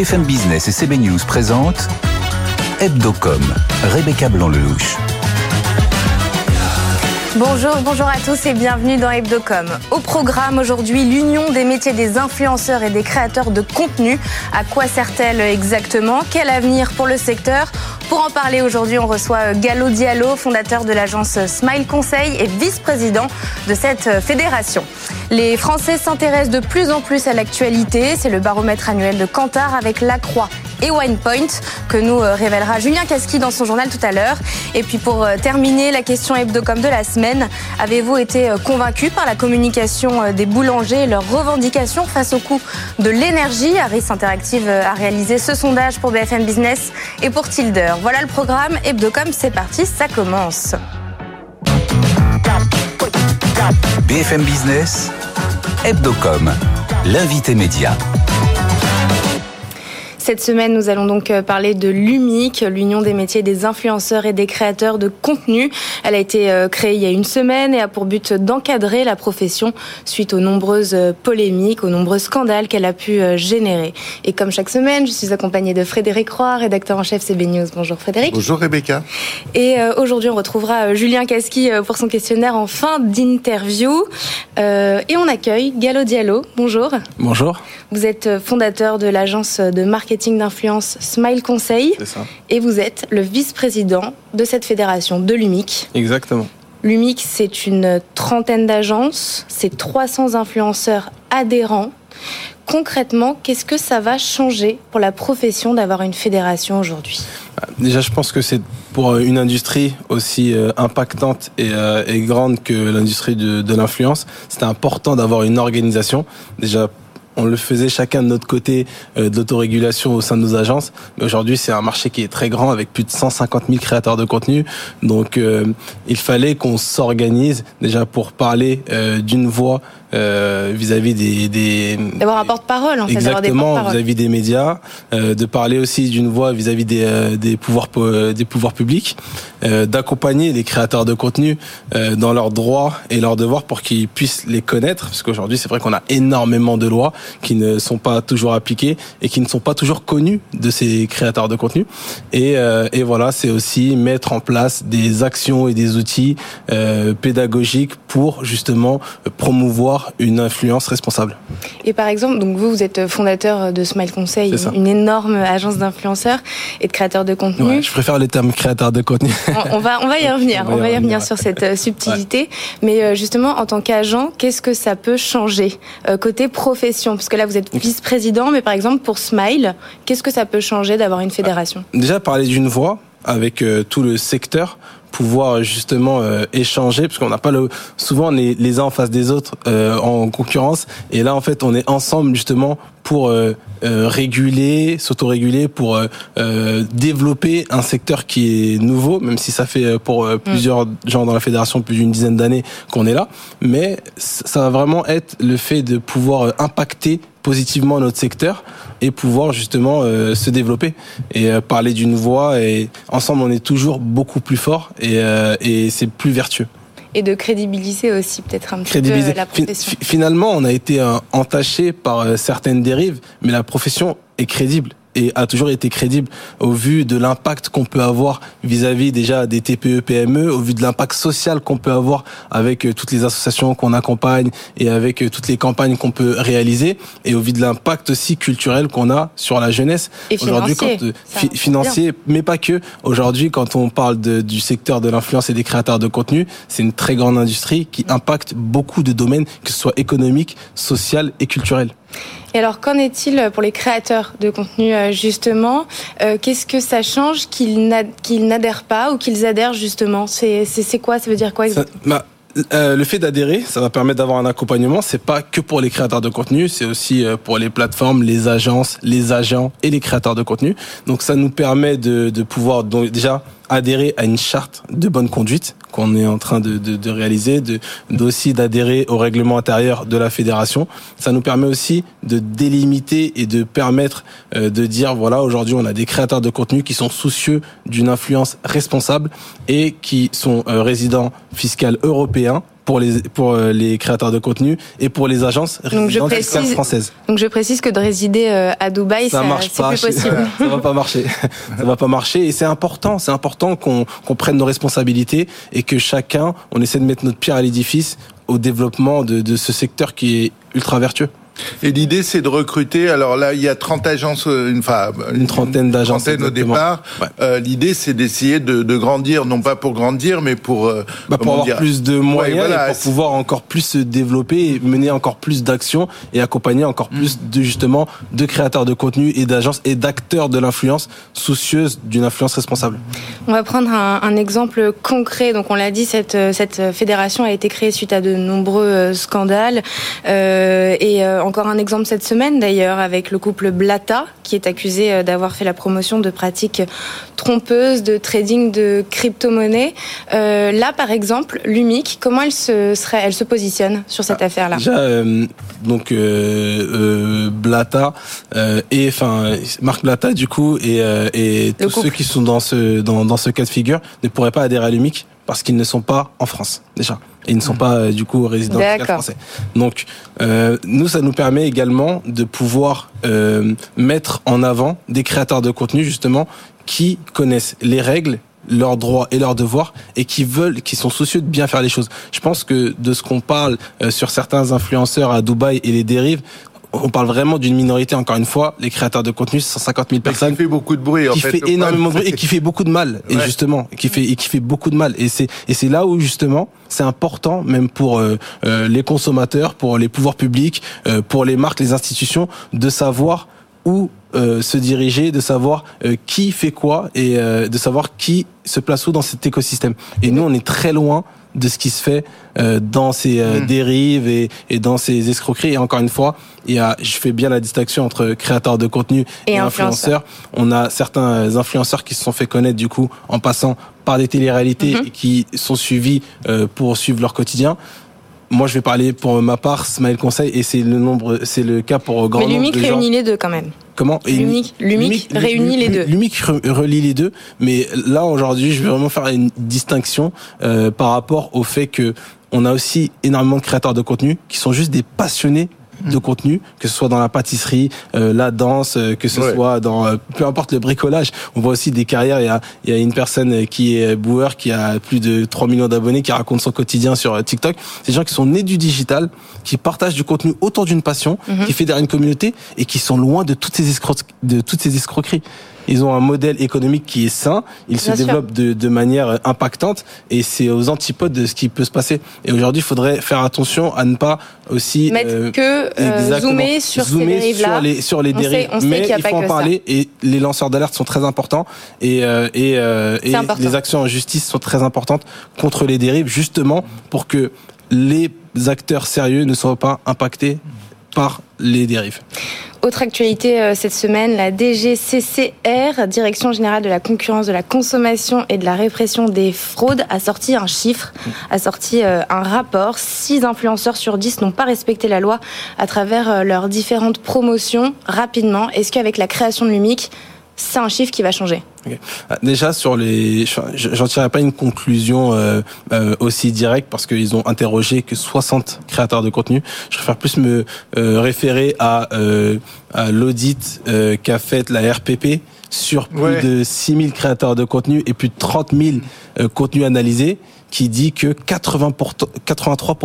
BFM Business et CB News présentent Hebdocom, Rebecca Blanc-Lelouch. Bonjour, bonjour à tous et bienvenue dans Hebdocom. Au programme aujourd'hui, l'union des métiers des influenceurs et des créateurs de contenu. À quoi sert-elle exactement? Quel avenir pour le secteur? Pour en parler aujourd'hui, on reçoit Gallo Diallo, fondateur de l'agence Smile Conseil et vice-président de cette fédération. Les Français s'intéressent de plus en plus à l'actualité. C'est le baromètre annuel de Kantar avec La Croix et Winepoint que nous révélera Julien Casqui dans son journal tout à l'heure. Et puis pour terminer, la question hebdocom de la semaine. Avez-vous été convaincu par la communication des boulangers et leurs revendications face au coût de l'énergie? Harris Interactive a réalisé ce sondage pour BFM Business et pour Tilder. Voilà le programme Hebdocom, c'est parti, ça commence. BFM Business, Hebdocom, l'invité média. Cette semaine, nous allons donc parler de l'UMIC, l'Union des métiers des influenceurs et des créateurs de contenu. Elle a été créée il y a une semaine et a pour but d'encadrer la profession suite aux nombreuses polémiques, aux nombreux scandales qu'elle a pu générer. Et comme chaque semaine, je suis accompagnée de Frédéric Roy, rédacteur en chef CB News. Bonjour Frédéric. Bonjour Rebecca. Et aujourd'hui, on retrouvera Julien Casqui pour son questionnaire en fin d'interview. Et on accueille Gallo Diallo. Bonjour. Bonjour. Vous êtes fondateur de l'agence de marketing d'influence Smile Conseil. C'est ça. Et vous êtes le vice-président de cette fédération, de l'UMIC. Exactement. L'UMIC, c'est une trentaine d'agences, c'est 300 influenceurs adhérents. Concrètement, qu'est-ce que ça va changer pour la profession d'avoir une fédération aujourd'hui? Déjà, je pense que c'est pour une industrie aussi impactante et, et grande que l'industrie de, l'influence, c'était important d'avoir une organisation. Déjà on le faisait chacun de notre côté euh, de l'autorégulation au sein de nos agences. Mais aujourd'hui, c'est un marché qui est très grand avec plus de 150 000 créateurs de contenu. Donc, euh, il fallait qu'on s'organise déjà pour parler euh, d'une voix vis-à-vis des, des d'avoir un porte-parole en fait, exactement vis-à-vis des médias, de parler aussi d'une voix vis-à-vis des, des pouvoirs des pouvoirs publics, d'accompagner les créateurs de contenu dans leurs droits et leurs devoirs pour qu'ils puissent les connaître, parce qu'aujourd'hui c'est vrai qu'on a énormément de lois qui ne sont pas toujours appliqués et qui ne sont pas toujours connus de ces créateurs de contenu. Et, euh, et voilà, c'est aussi mettre en place des actions et des outils euh, pédagogiques pour justement promouvoir une influence responsable. Et par exemple, donc vous, vous êtes fondateur de Smile Conseil, une énorme agence d'influenceurs et de créateurs de contenu. Ouais, je préfère les termes créateurs de contenu. On, on va, on va y revenir. On va y, revenir, sur cette subtilité. Ouais. Mais justement, en tant qu'agent, qu'est-ce que ça peut changer côté profession? Parce que là, vous êtes vice-président, mais par exemple, pour Smile, qu'est-ce que ça peut changer d'avoir une fédération? Déjà, parler d'une voix avec euh, tout le secteur pouvoir justement euh, échanger parce qu'on n'a pas le souvent on est les uns en face des autres euh, en concurrence et là en fait on est ensemble justement pour euh, réguler, s'autoréguler, pour développer un secteur qui est nouveau, même si ça fait pour plusieurs mmh. gens dans la fédération plus d'une dizaine d'années qu'on est là. Mais ça va vraiment être le fait de pouvoir impacter positivement notre secteur et pouvoir justement euh, se développer et euh, parler d'une voix et ensemble on est toujours beaucoup plus fort et, euh, et c'est plus vertueux. Et de crédibiliser aussi peut-être un petit peu la profession. Finalement, on a été entaché par certaines dérives, mais la profession est crédible et a toujours été crédible au vu de l'impact qu'on peut avoir vis-à-vis déjà des TPE PME, au vu de l'impact social qu'on peut avoir avec toutes les associations qu'on accompagne et avec toutes les campagnes qu'on peut réaliser et au vu de l'impact aussi culturel qu'on a sur la jeunesse aujourd'hui financier. mais pas que. Aujourd'hui quand on parle de, du secteur de l'influence et des créateurs de contenu c'est une très grande industrie qui impacte beaucoup de domaines que ce soit économique, social et culturel. Et alors, qu'en est-il pour les créateurs de contenu, justement euh, Qu'est-ce que ça change qu'ils n'adhèrent pas ou qu'ils adhèrent, justement? C'est quoi? Ça veut dire quoi exactement? ça, bah, euh, le fait d'adhérer, ça va permettre d'avoir un accompagnement. C'est pas que pour les créateurs de contenu, c'est aussi pour les plateformes, les agences, les agents et les créateurs de contenu. Donc, ça nous permet de, de pouvoir donc, déjà adhérer à une charte de bonne conduite qu'on est en train de, de, de réaliser, de d'adhérer au règlement intérieur de la fédération. Ça nous permet aussi de délimiter et de permettre euh, de dire voilà aujourd'hui on a des créateurs de contenu qui sont soucieux d'une influence responsable et qui sont euh, résidents fiscaux européens pour les pour les créateurs de contenu et pour les agences donc je précise, françaises. Donc je précise que de résider à Dubaï, ça, marche pas, plus possible. ça va pas marcher. ça va pas marcher et c'est important, c'est important qu'on qu'on prenne nos responsabilités et que chacun, on essaie de mettre notre pierre à l'édifice au développement de, de ce secteur qui est ultra vertueux. Et l'idée, c'est de recruter. Alors là, il y a 30 agences, euh, une, enfin, une trentaine d'agences au départ. Euh, l'idée, c'est d'essayer de, de, grandir, non pas pour grandir, mais pour euh, bah, pour avoir plus de moyens et pour pouvoir encore plus se développer, et mener encore plus d'actions et accompagner encore mm. plus de justement de créateurs de contenu et d'agences et d'acteurs de l'influence soucieuses d'une influence responsable. On va prendre un, un exemple concret. Donc, on l'a dit, cette cette fédération a été créée suite à de nombreux scandales et encore un exemple cette semaine d'ailleurs avec le couple Blata qui est accusé euh, d'avoir fait la promotion de pratiques trompeuses de trading de crypto-monnaies. Euh, là, par exemple, l'UMIC, comment elle se, serait, elle se positionne sur cette ah, affaire-là? Déjà, euh, donc Blata et enfin Marc Blata du coup et, et tous ceux qui sont dans ce dans, dans ce cas de figure ne pourraient pas adhérer à l'UMIC parce qu'ils ne sont pas en France déjà et ils ne sont pas euh, du coup résidents français. Donc euh, nous, ça nous permet également de pouvoir euh, mettre en avant des créateurs de contenu justement qui connaissent les règles leurs droits et leurs devoirs et qui veulent, qui sont soucieux de bien faire les choses. Je pense que de ce qu'on parle euh, sur certains influenceurs à Dubaï et les dérives, on parle vraiment d'une minorité, encore une fois, les créateurs de contenu, 150 000 personnes. Qui fait beaucoup de bruit, en qui fait, énormément de bruit et qui fait beaucoup de mal, et justement, qui fait, et qui fait beaucoup de mal. Et c'est, et c'est là où, justement, c'est important, même pour euh, euh, les consommateurs, pour les pouvoirs publics, euh, pour les marques, les institutions, de savoir où se diriger, de savoir qui fait quoi et de savoir qui se place où dans cet écosystème. Et nous, on est très loin de ce qui se fait euh, dans ces euh, mm. dérives et, et, dans ces escroqueries. Et encore une fois, il y a, je fais bien la distinction entre créateurs de contenu et, influenceurs. On a certains influenceurs qui se sont fait connaître du coup en passant par des téléréalités mm-hmm. et qui sont suivis euh, pour suivre leur quotidien. Moi, je vais parler pour ma part, Smile Conseil, et c'est le nombre, c'est le cas pour grand Mais nombre de gens. réunit les deux quand même. Comment L'UMIC réunit les deux. L'UMIC relie les deux, mais là aujourd'hui, je vais vraiment faire une distinction euh, par rapport au fait que on a aussi énormément de créateurs de contenu qui sont juste des passionnés de contenu, que ce soit dans la pâtisserie, euh, la danse, euh, que ce soit dans euh, peu importe le bricolage. On voit aussi des carrières. Il y a, il y a une personne qui est booer, qui a plus de 3 millions d'abonnés, qui raconte son quotidien sur TikTok. C'est des gens qui sont nés du digital, qui partagent du contenu autour d'une passion, mhm. qui fédèrent une communauté et qui sont loin de toutes ces, de toutes ces escroqueries ils ont un modèle économique qui est sain, ils se développent de, de, manière impactante. Et c'est aux antipodes de ce qui peut se passer. Et aujourd'hui, il faudrait faire attention à ne pas aussi mettre euh, que euh, zoomer sur zoomer ces sur les sur les dérives. Mais il, faut en parler. Et les lanceurs d'alerte sont très importants. Et euh, et, euh, et les actions en justice sont très importantes contre les dérives justement pour que les acteurs sérieux ne soient pas impactés par les dérives. Autre actualité euh, cette semaine, la DGCCR, Direction générale de la concurrence, de la consommation et de la répression des fraudes, a sorti un chiffre, a sorti euh, un rapport. 6 influenceurs sur 10 n'ont pas respecté la loi à travers euh, leurs différentes promotions rapidement. Est-ce qu'avec la création de l'UMIC, c'est un chiffre qui va changer. Ah, déjà sur les, j'en tirerai pas une conclusion euh, euh, aussi directe parce qu'ils ont interrogé que 60 créateurs de contenu. Je préfère plus me euh, référer à, à l'audit qu'a fait la RPP sur plus de 6000 créateurs de contenu et plus de 30 000 contenus analysés, qui dit que 80 83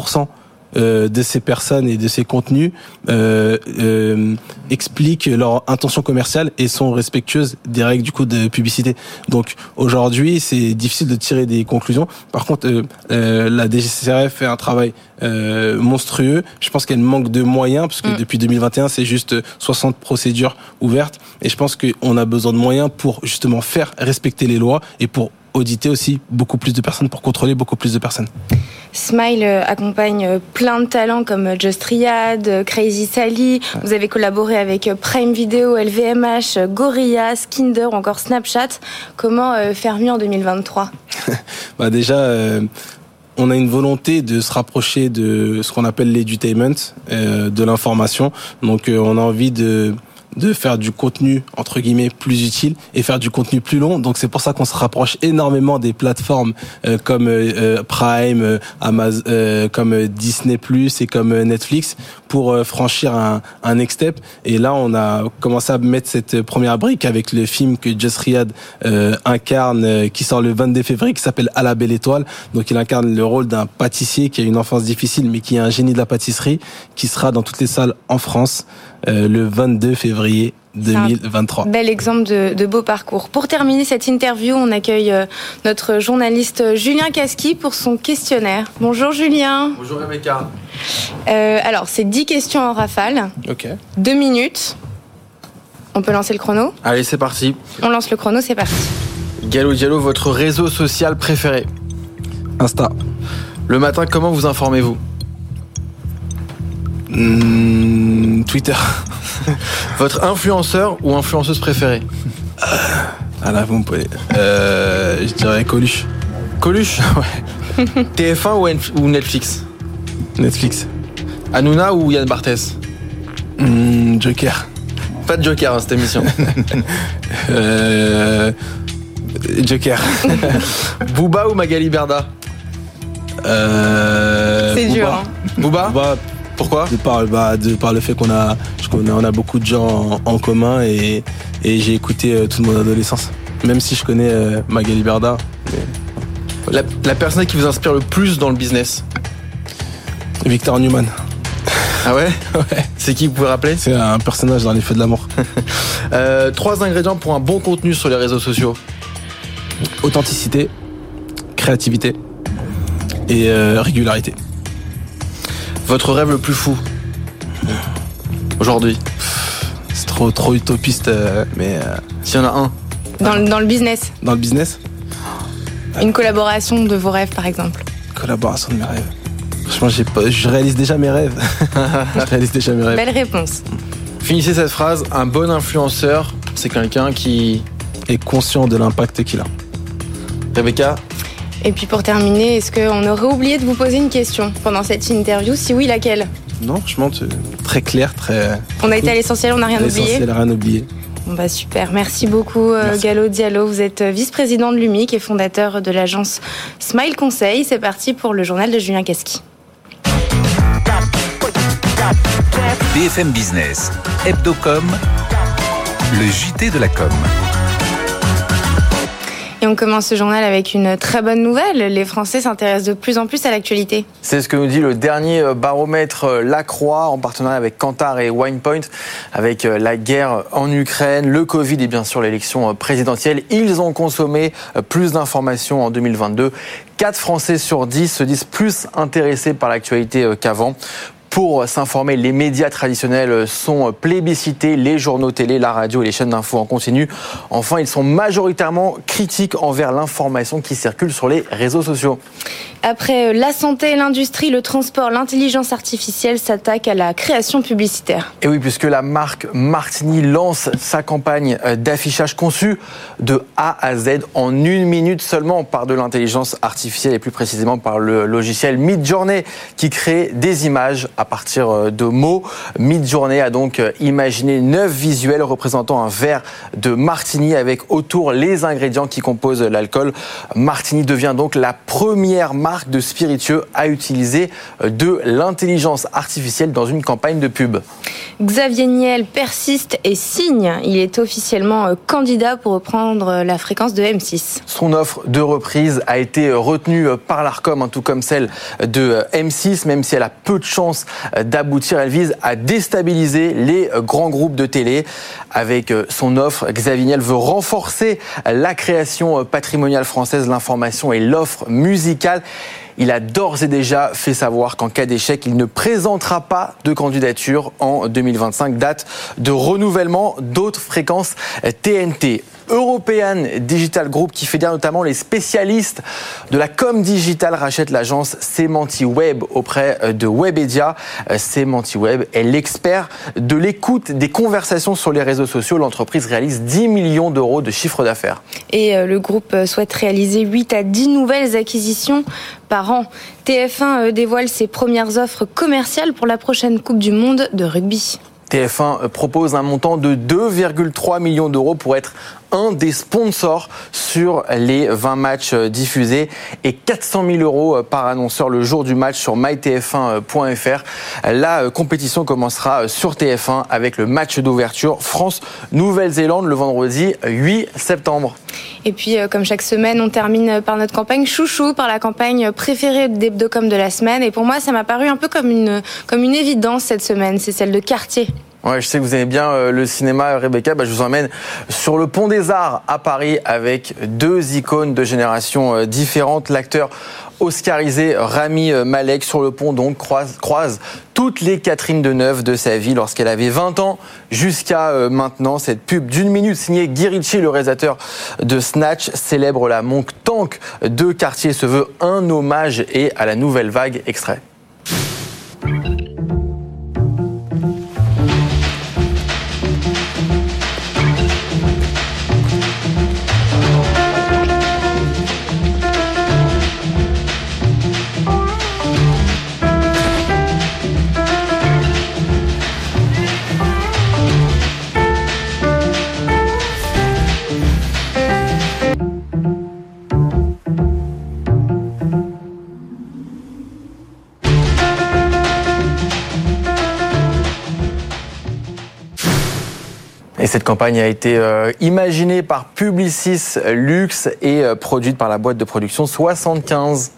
euh, de ces personnes et de ces contenus euh, euh, expliquent leur intention commerciale et sont respectueuses des règles du coup de publicité. Donc aujourd'hui, c'est difficile de tirer des conclusions. Par contre, la DGCRF fait un travail monstrueux. Je pense qu'elle manque de moyens parce que mm. depuis 2021, c'est juste 60 procédures ouvertes et je pense qu'on a besoin de moyens pour justement faire respecter les lois et pour auditer aussi beaucoup plus de personnes, pour contrôler beaucoup plus de personnes. Smile euh, accompagne euh, plein de talents comme euh, Just Riyad, Crazy Sally. Vous avez collaboré avec Prime Video, LVMH, Gorilla, Skinder ou encore Snapchat. Comment faire mieux en 2023 bah Déjà, on a une volonté de se rapprocher de ce qu'on appelle l'edutainment, de l'information. Donc on a envie de de faire du contenu entre guillemets plus utile et faire du contenu plus long. Donc c'est pour ça qu'on se rapproche énormément des plateformes euh, comme euh, Prime, Amazon, comme Disney Plus et comme Netflix pour franchir un, un next step. Et là, on a commencé à mettre cette première brique avec le film que Just Riyad incarne, qui sort le 22 février, qui s'appelle À la belle étoile. Donc il incarne le rôle d'un pâtissier qui a une enfance difficile, mais qui est un génie de la pâtisserie, qui sera dans toutes les salles en France euh, le 22 février 2023. Bel exemple de, beau parcours. Pour terminer cette interview, on accueille euh, notre journaliste Julien Casqui pour son questionnaire. Bonjour Julien. Bonjour Rebecca. Euh, alors, c'est 10 questions en rafale. Ok. Deux minutes. On peut lancer le chrono Allez, c'est parti. On lance le chrono, c'est parti. Gallo Diallo, votre réseau social préféré Insta. Le matin, comment vous informez-vous? Hmm, Twitter. Votre influenceur ou influenceuse préférée Ah là, vous me posez. Euh, je dirais Coluche. Coluche Ouais. TF1 ou Netflix Netflix. Hanouna ou Yann Barthès Hmm, Joker. Pas de Joker dans cette émission. Euh, Joker. Booba ou Magali Berda Euh, C'est dur. Hein. Booba Booba, Pourquoi de par, bah, de par le fait qu'on a, qu'on a, on a beaucoup de gens en, en commun et, et j'ai écouté euh, toute mon adolescence. Même si je connais euh, Magali Berda. mais- la, la personne qui vous inspire le plus dans le business Victor Newman. Ah ouais Ouais. C'est qui vous pouvez rappeler? C'est un personnage dans les feux de l'amour. Euh, Trois ingrédients pour un bon contenu sur les réseaux sociaux. Authenticité, créativité et euh, régularité. Votre rêve le plus fou Aujourd'hui C'est trop, trop utopiste, euh, mais euh, S'il y en a un. Dans, le- dans le business, dans le business, une collaboration de vos rêves, par exemple. collaboration de mes rêves. Franchement, j'ai pas, je réalise déjà mes rêves. je réalise déjà mes rêves. Belle réponse. Finissez cette phrase. Un bon influenceur, c'est quelqu'un qui... Et conscient de l'impact qu'il a. Rebecca Et puis pour terminer, est-ce qu'on aurait oublié de vous poser une question pendant cette interview Si oui, laquelle Non, franchement, très clair, très. On a été à l'essentiel, on n'a rien oublié. L'essentiel, rien oublié. Bon bah super, merci beaucoup euh, Merci. Gallo Diallo. Vous êtes euh, vice-président de l'UMIC et fondateur de l'agence Smile Conseil. C'est parti pour le journal de Julien Casqui. BFM Business, Hebdocom, le JT de la com. Et on commence ce journal avec une très bonne nouvelle. Les Français s'intéressent de plus en plus à l'actualité. C'est ce que nous dit le dernier euh, baromètre euh, Lacroix en partenariat avec Kantar et Winepoint, avec euh, la guerre en Ukraine, le Covid et bien sûr l'élection présidentielle. Ils ont consommé plus d'informations en 2022. 4 Français sur 10 se disent plus intéressés par l'actualité qu'avant. Pour s'informer, les médias traditionnels sont plébiscités, les journaux télé, la radio et les chaînes d'infos en continu. Enfin, ils sont majoritairement critiques envers l'information qui circule sur les réseaux sociaux. Après euh, la santé, l'industrie, le transport, l'intelligence artificielle s'attaque à la création publicitaire. Et oui, puisque la marque Martini lance sa campagne euh, d'affichage conçue de A à Z en une minute seulement par de l'intelligence artificielle et plus précisément par le logiciel Midjourney qui crée des images à partir euh, de mots. Midjourney a donc euh, imaginé neuf visuels représentant un verre de Martini avec autour les ingrédients qui composent l'alcool. Martini devient donc la première marque de spiritueux à utiliser euh, de l'intelligence artificielle dans une campagne de pub. Xavier Niel persiste et signe. Il est officiellement candidat pour reprendre la fréquence de M6. Son offre de reprise a été retenue par l'ARCOM, hein, tout comme celle de M6, même si elle a peu de chances d'aboutir. Elle vise à déstabiliser les grands groupes de télé. Avec son offre, Xavier veut renforcer la création patrimoniale française, l'information et l'offre musicale. Il a d'ores et déjà fait savoir qu'en cas d'échec, il ne présentera pas de candidature en 2025, date de renouvellement d'autres fréquences TNT. European Digital Group, qui fédère notamment les spécialistes de la com digital, rachète l'agence Semanti-Web auprès de Webedia. Semanti-Web est l'expert de l'écoute des conversations sur les réseaux sociaux. L'entreprise réalise 10 millions d'euros de chiffre d'affaires. Et euh, le groupe euh, souhaite réaliser 8 à 10 nouvelles acquisitions par an. TF1 euh, dévoile ses premières offres commerciales pour la prochaine Coupe du Monde de rugby. TF1 propose un montant de 2,3 millions d'euros pour être un des sponsors sur les 20 matchs diffusés et 400 000 euros par annonceur le jour du match sur mytf1.fr. La compétition commencera sur TF1 avec le match d'ouverture France-Nouvelle-Zélande le vendredi 8 septembre. Et puis, euh, comme chaque semaine, on termine par notre campagne chouchou, par la campagne préférée d'Hebdocom de la semaine. Et pour moi, ça m'a paru un peu comme une, comme une évidence cette semaine, c'est celle de Cartier. Ouais, je sais que vous aimez bien euh, le cinéma, Rebecca. Bah, je vous emmène sur le pont des Arts à Paris avec deux icônes de générations euh, différentes. L'acteur oscarisé Rami Malek sur le pont donc croise, toutes les Catherine Deneuve de sa vie lorsqu'elle avait 20 ans jusqu'à euh, maintenant. Cette pub d'une minute signée Guy Ritchie, le réalisateur de Snatch, célèbre la monque tank de Cartier, se veut un hommage et à la nouvelle vague extrait. Et cette campagne a été euh, imaginée par Publicis Luxe et euh, produite par la boîte de production 75.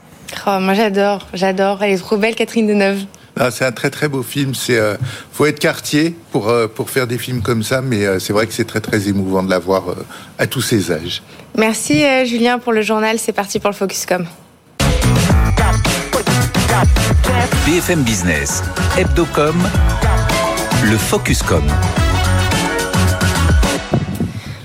Oh, moi j'adore, j'adore. Elle est trop belle, Catherine Deneuve. Ah, c'est un très très beau film. C'est euh, faut être quartier pour pour faire des films comme ça, mais c'est vrai que c'est très très émouvant de la voir à tous ses âges. Merci Julien pour le journal. C'est parti pour le Focuscom. BFM Business, Hebdocom, le Focuscom.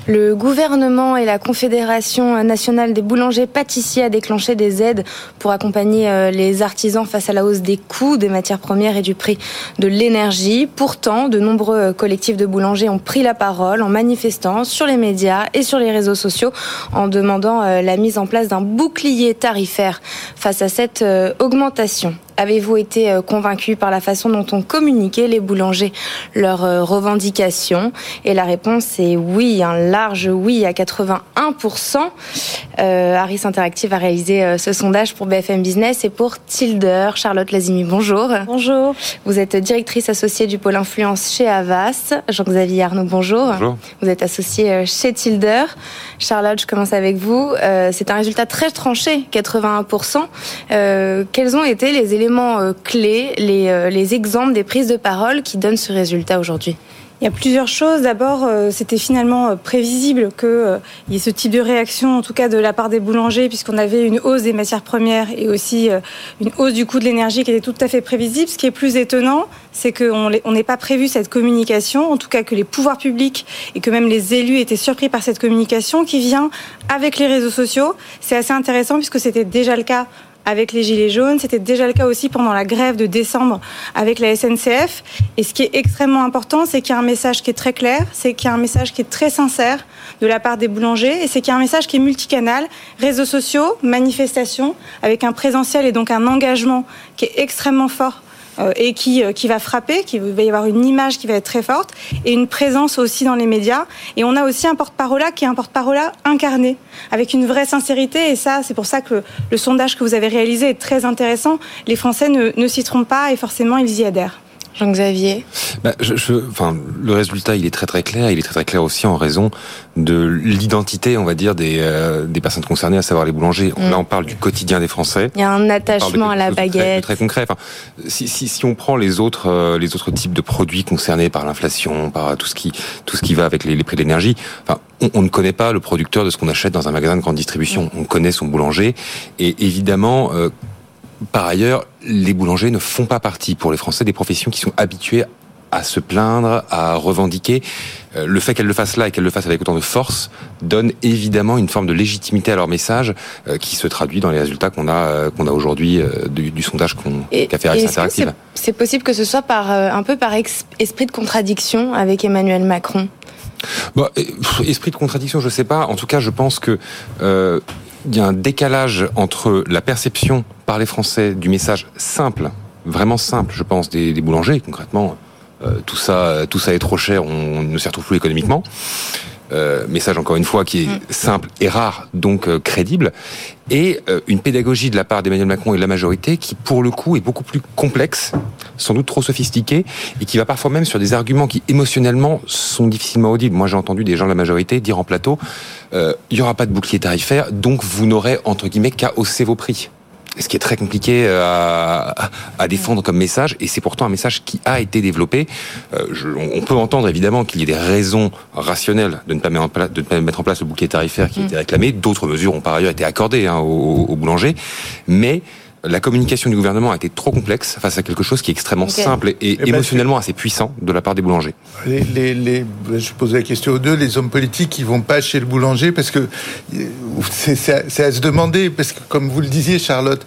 Le gouvernement et la Confédération nationale des boulangers pâtissiers a déclenché des aides pour accompagner euh, les artisans face à la hausse des coûts des matières premières et du prix de l'énergie. Pourtant, de nombreux collectifs de boulangers ont pris la parole en manifestant sur les médias et sur les réseaux sociaux en demandant euh, la mise en place d'un bouclier tarifaire face à cette euh, augmentation. Avez-vous été euh, convaincu par la façon dont ont communiqué les boulangers leurs euh, revendications? Et la réponse est oui, un large oui à 81%. Euh, Harris Interactive a réalisé euh, ce sondage pour BFM Business et pour Tilder. Charlotte Lazimi, bonjour. Bonjour. Vous êtes directrice associée du pôle influence chez Avas. Jean-Xavier Arnaud, bonjour. Bonjour. Vous êtes associée chez Tilder. Charlotte, je commence avec vous. C'est un résultat très tranché, 81%. quels ont été les éléments euh, clés, les, euh, les exemples des prises de parole qui donnent ce résultat aujourd'hui il y a plusieurs choses. D'abord, euh, c'était finalement prévisible qu'il y ait ce type de réaction, en tout cas de la part des boulangers, puisqu'on avait une hausse des matières premières et aussi une hausse du coût de l'énergie qui était tout à fait prévisible. Ce qui est plus étonnant, c'est qu'on n'ait pas prévu cette communication, en tout cas que les pouvoirs publics et que même les élus étaient surpris par cette communication qui vient avec les réseaux sociaux. C'est assez intéressant puisque c'était déjà le cas avec les Gilets jaunes. C'était déjà le cas aussi pendant la grève de décembre avec la SNCF. Et ce qui est extrêmement important, c'est qu'il y a un message qui est très clair, c'est qu'il y a un message qui est très sincère de la part des boulangers, et c'est qu'il y a un message qui est multicanal, réseaux sociaux, manifestations, avec un présentiel et donc un engagement qui est extrêmement fort et qui, euh, qui va frapper, qui va y avoir une image qui va être très forte et une présence aussi dans les médias. Et on a aussi un porte-parole qui est un porte-parole incarné, avec une vraie sincérité. Et ça, c'est pour ça que le sondage que vous avez réalisé est très intéressant. Les Français ne, ne s'y trompent pas et forcément, ils y adhèrent. Jean-Xavier bah, je, je, enfin, Le résultat, il est très très clair. Il est très très clair aussi en raison de l'identité, on va dire, des, euh, des personnes concernées, à savoir les boulangers. Mm. Là, on parle du quotidien des Français. Il y a un attachement à la baguette. Très, très concret. Enfin, si, si, si, on prend les autres, euh, les autres types de produits concernés par l'inflation, par tout ce qui, tout ce qui va avec les, les prix de l'énergie, enfin, on, on, ne connaît pas le producteur de ce qu'on achète dans un magasin de grande distribution. Mm. On connaît son boulanger. Et évidemment, euh, par ailleurs, les boulangers ne font pas partie pour les Français des professions qui sont habituées à se plaindre, à revendiquer. Euh, le fait qu'elles le fassent là et qu'elles le fassent avec autant de force donne évidemment une forme de légitimité à leur message euh, qui se traduit dans les résultats qu'on a euh, qu'on a aujourd'hui du, sondage qu'on qu'a fait Harris Interactive. C'est possible que ce soit par un peu par esprit de contradiction avec Emmanuel Macron? Bon, esprit de contradiction, je sais pas. En tout cas, je pense que il y a un décalage entre la perception par les Français du message simple, vraiment simple, je pense, des, boulangers, concrètement, tout ça, tout ça est trop cher, on ne s'y retrouve plus économiquement. Euh, message encore une fois qui est mm. simple et rare, donc euh, crédible, et euh, une pédagogie de la part d'Emmanuel Macron et de la majorité qui, pour le coup, est beaucoup plus complexe, sans doute trop sophistiquée, et qui va parfois même sur des arguments qui émotionnellement sont difficilement audibles. Moi, j'ai entendu des gens de la majorité dire en plateau, il n'y aura pas de bouclier tarifaire, donc vous n'aurez entre guillemets qu'à hausser vos prix ce qui est très compliqué euh, à, à défendre comme message, et c'est pourtant un message qui a été développé. Euh, je, on peut entendre évidemment qu'il y ait des raisons rationnelles de ne pas mettre en place, de ne pas mettre en place le bouquet tarifaire qui a été mm. réclamé. D'autres mesures ont par ailleurs été accordées hein, aux, aux boulangers, mais la communication du gouvernement a été trop complexe face à quelque chose qui est extrêmement simple et, eh ben, émotionnellement assez puissant de la part des boulangers. Les, les, les, je pose la question aux deux, les hommes politiques qui vont pas chez le boulanger parce que c'est à se demander, parce que comme vous le disiez Charlotte,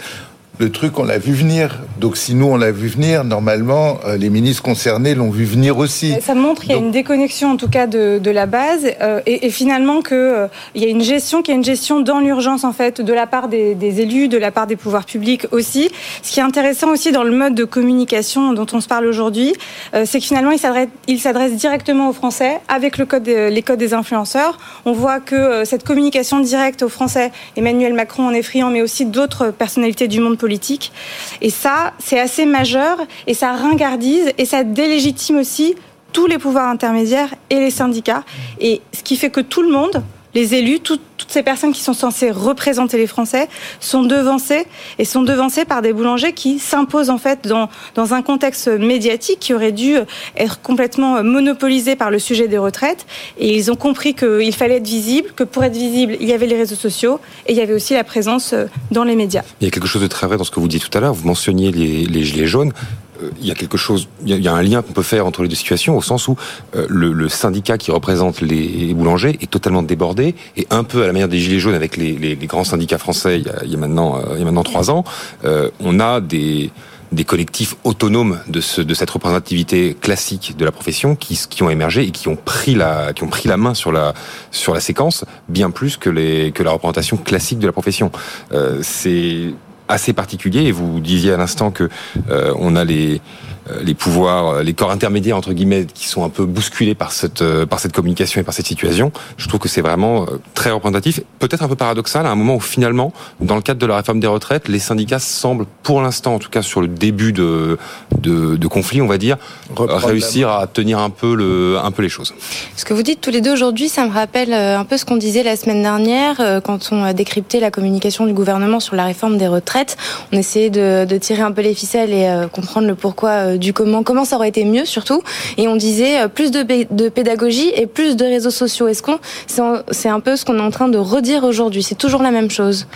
le truc, on l'a vu venir. Donc, si nous, on l'a vu venir, normalement, euh, les ministres concernés l'ont vu venir aussi. Ça montre qu'il y a une déconnexion, en tout cas, de, de la base, euh, et, et, finalement qu'il euh, y a une gestion, qui est une gestion dans l'urgence, en fait, de la part des, des, élus, de la part des pouvoirs publics aussi. Ce qui est intéressant aussi dans le mode de communication dont on se parle aujourd'hui, c'est que finalement, il s'adresse directement aux Français avec le code les codes des influenceurs. On voit que cette communication directe aux Français, Emmanuel Macron en est friand, mais aussi d'autres personnalités du monde politique, Et ça, c'est assez majeur et ça ringardise et ça délégitime aussi tous les pouvoirs intermédiaires et les syndicats. Et ce qui fait que tout le monde, les élus, toutes ces personnes qui sont censées représenter les Français sont devancées et sont devancées par des boulangers qui s'imposent en fait dans, un contexte médiatique qui aurait dû être complètement monopolisé par le sujet des retraites. Et ils ont compris qu'il fallait être visible, que pour être visible, il y avait les réseaux sociaux et il y avait aussi la présence dans les médias. Il y a quelque chose de très vrai dans ce que vous dites tout à l'heure. Vous mentionniez les, les gilets jaunes. Euh, il y a quelque chose, il y a un lien qu'on peut faire entre les deux situations, au sens où euh, le, syndicat qui représente les boulangers est totalement débordé et un peu à la manière des gilets jaunes avec les, grands syndicats français il y a, maintenant euh, y a maintenant trois ans, on a des collectifs autonomes de, ce, de cette représentativité classique de la profession qui, ont émergé et qui ont pris la main sur la séquence bien plus que la représentation classique de la profession. Assez particulier. Et vous disiez à l'instant que euh, on a les les pouvoirs, euh, les corps intermédiaires entre guillemets, qui sont un peu bousculés par cette euh, par cette communication et par cette situation. Je trouve que c'est vraiment très représentatif, peut-être un peu paradoxal à un moment où finalement, dans le cadre de la réforme des retraites, les syndicats semblent, pour l'instant, en tout cas sur le début de de, de conflit, on va dire, réussir à tenir un peu le un peu les choses. Ce que vous dites tous les deux aujourd'hui, ça me rappelle un peu ce qu'on disait la semaine dernière quand on a décrypté la communication du gouvernement sur la réforme des retraites. On essayait de, de tirer un peu les ficelles et comprendre le pourquoi du comment, comment ça aurait été mieux surtout. Et on disait euh, plus de, de pédagogie et plus de réseaux sociaux. Est-ce qu'on c'est un peu ce qu'on est en train de redire aujourd'hui? C'est toujours la même chose.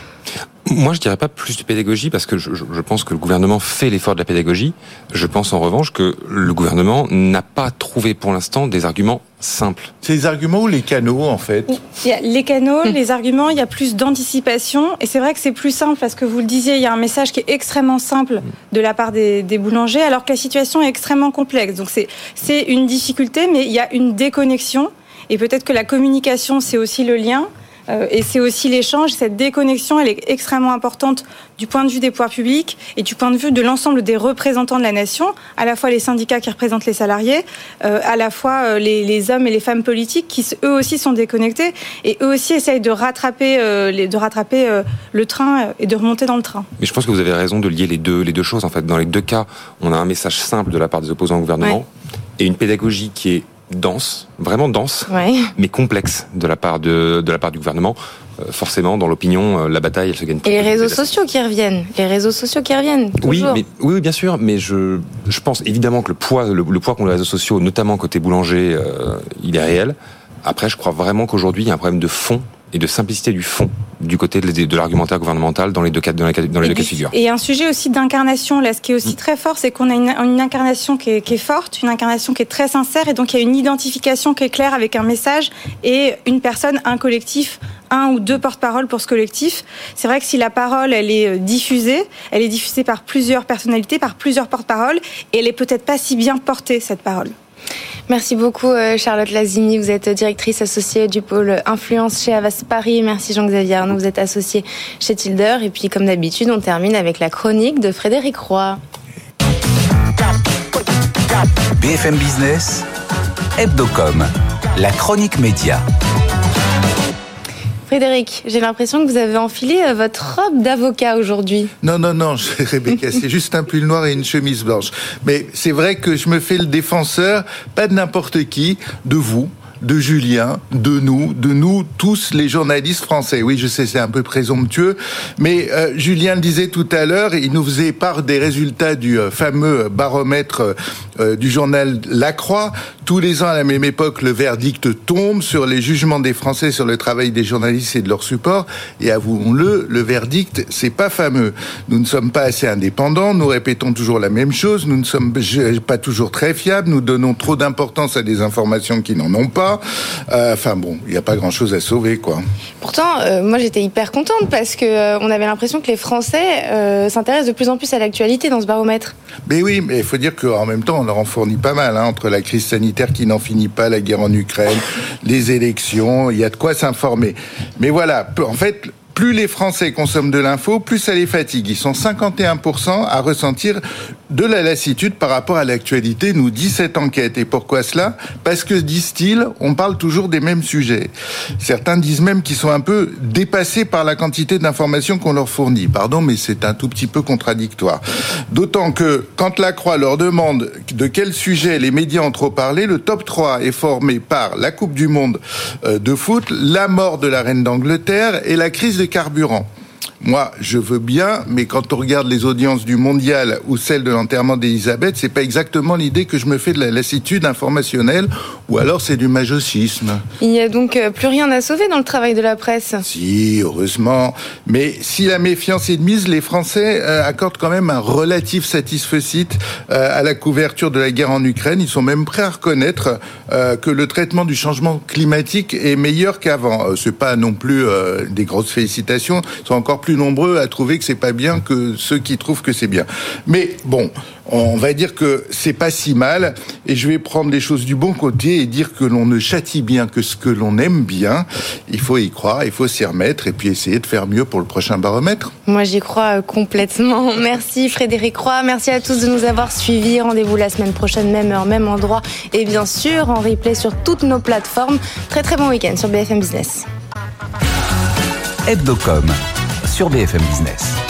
Moi, je dirais pas plus de pédagogie parce que je, je pense que le gouvernement fait l'effort de la pédagogie. Je pense en revanche que le gouvernement n'a pas trouvé pour l'instant des arguments C'est les arguments ou les canaux en fait il y a Les canaux, hmm. les arguments, il y a plus d'anticipation et c'est vrai que c'est plus simple parce que vous le disiez, il y a un message qui est extrêmement simple de la part des, des boulangers alors que la situation est extrêmement complexe. Donc c'est une difficulté, mais il y a une déconnexion et peut-être que la communication c'est aussi le lien. Euh, et c'est aussi l'échange, cette déconnexion, elle est extrêmement importante du point de vue des pouvoirs publics et du point de vue de l'ensemble des représentants de la nation, à la fois les syndicats qui représentent les salariés, euh, à la fois euh, les, les, hommes et les femmes politiques qui eux aussi sont déconnectés et eux aussi essayent de rattraper, les, de rattraper le train et de remonter dans le train. Mais je pense que vous avez raison de lier les deux, les deux choses. En fait, dans les deux cas, on a un message simple de la part des opposants au gouvernement et une pédagogie qui est dense, vraiment dense, mais complexe de la part de, de la part du gouvernement. Euh, forcément, dans l'opinion, euh, la bataille, elle se gagne. Et les réseaux sociaux qui reviennent, les réseaux sociaux qui reviennent. Oui, mais, oui, bien sûr, mais je, je pense évidemment que le poids, le, poids qu'ont les réseaux sociaux, notamment côté boulanger, euh, il est réel. Après, je crois vraiment qu'aujourd'hui, il y a un problème de fond et de simplicité du fond du côté de l'argumentaire gouvernemental dans les deux cas, dans les, dans les deux cas de figure. Et un sujet aussi d'incarnation, là, ce qui est aussi mm. très fort, c'est qu'on a une, une, incarnation qui est, qui est, forte, une incarnation qui est très sincère, et donc il y a une identification qui est claire avec un message et une personne, un collectif, un ou deux porte-parole pour ce collectif. C'est vrai que si la parole, elle est euh, diffusée, elle est diffusée par plusieurs personnalités, par plusieurs porte-paroles, et elle est peut-être pas si bien portée, cette parole. Merci beaucoup euh, Charlotte Lazini, vous êtes directrice associée du pôle influence chez Avas Paris. Merci Jean-Xavier Arnaud, vous êtes associé chez Tilder. Et puis comme d'habitude, on termine avec la chronique de Frédéric Roy. BFM Business, Hebdocom, la chronique média. Frédéric, j'ai l'impression que vous avez enfilé euh, votre robe d'avocat aujourd'hui. Non, non, non, Rebecca, c'est juste un pull noir et une chemise blanche. Mais c'est vrai que je me fais le défenseur, pas de n'importe qui, de vous, de Julien, de nous, de nous tous les journalistes français. Oui, je sais, c'est un peu présomptueux, mais euh, Julien le disait tout à l'heure, il nous faisait part des résultats du euh, fameux baromètre euh, du journal La Croix. Tous les ans, à la même époque, le verdict tombe sur les jugements des Français sur le travail des journalistes et de leur support. Et avouons-le, le verdict, c'est pas fameux. Nous ne sommes pas assez indépendants, nous répétons toujours la même chose, nous ne sommes pas toujours très fiables, nous donnons trop d'importance à des informations qui n'en ont pas. Euh, enfin bon, il n'y a pas grand-chose à sauver, quoi. Pourtant, euh, moi j'étais hyper contente parce que euh, on avait l'impression que les Français s'intéressent de plus en plus à l'actualité dans ce baromètre. Mais oui, mais il faut dire qu'en même temps, on leur en fournit pas mal, hein, entre la crise sanitaire qui n'en finit pas, la guerre en Ukraine, les élections, il y a de quoi s'informer. Mais voilà, en fait, plus les Français consomment de l'info, plus ça les fatigue. Ils sont 51% à ressentir de la lassitude par rapport à l'actualité, nous dit cette enquête. Et pourquoi cela? Parce que, disent-ils, on parle toujours des mêmes sujets. Certains disent même qu'ils sont un peu dépassés par la quantité d'informations qu'on leur fournit. Pardon, mais c'est un tout petit peu contradictoire. D'autant que, quand la Croix leur demande de quel sujet les médias ont trop parlé, le top 3 est formé par la Coupe du Monde euh, de foot, la mort de la reine d'Angleterre et la crise de carburant. Moi, je veux bien, mais quand on regarde les audiences du mondial ou celles de l'enterrement d'Elisabeth, c'est pas exactement l'idée que je me fais de la lassitude informationnelle, ou alors c'est du majosisme. Il n'y a donc euh, plus rien à sauver dans le travail de la presse. Si, heureusement. Mais si la méfiance est de mise, les Français euh, accordent quand même un relatif satisfecit euh, à la couverture de la guerre en Ukraine. Ils sont même prêts à reconnaître que le traitement du changement climatique est meilleur qu'avant. C'est pas non plus des grosses félicitations. Ils sont encore plus nombreux à trouver que c'est pas bien que ceux qui trouvent que c'est bien. Mais bon, on va dire que c'est pas si mal et je vais prendre les choses du bon côté et dire que l'on ne châtie bien que ce que l'on aime bien. Il faut y croire, il faut s'y remettre et puis essayer de faire mieux pour le prochain baromètre. Moi, j'y crois euh, complètement. Merci Frédéric Roy, merci à tous de nous avoir suivis. Rendez-vous la semaine prochaine, même heure, même endroit et bien sûr en replay sur toutes nos plateformes. Très très bon week-end sur BFM Business. Hebdocom sur BFM Business.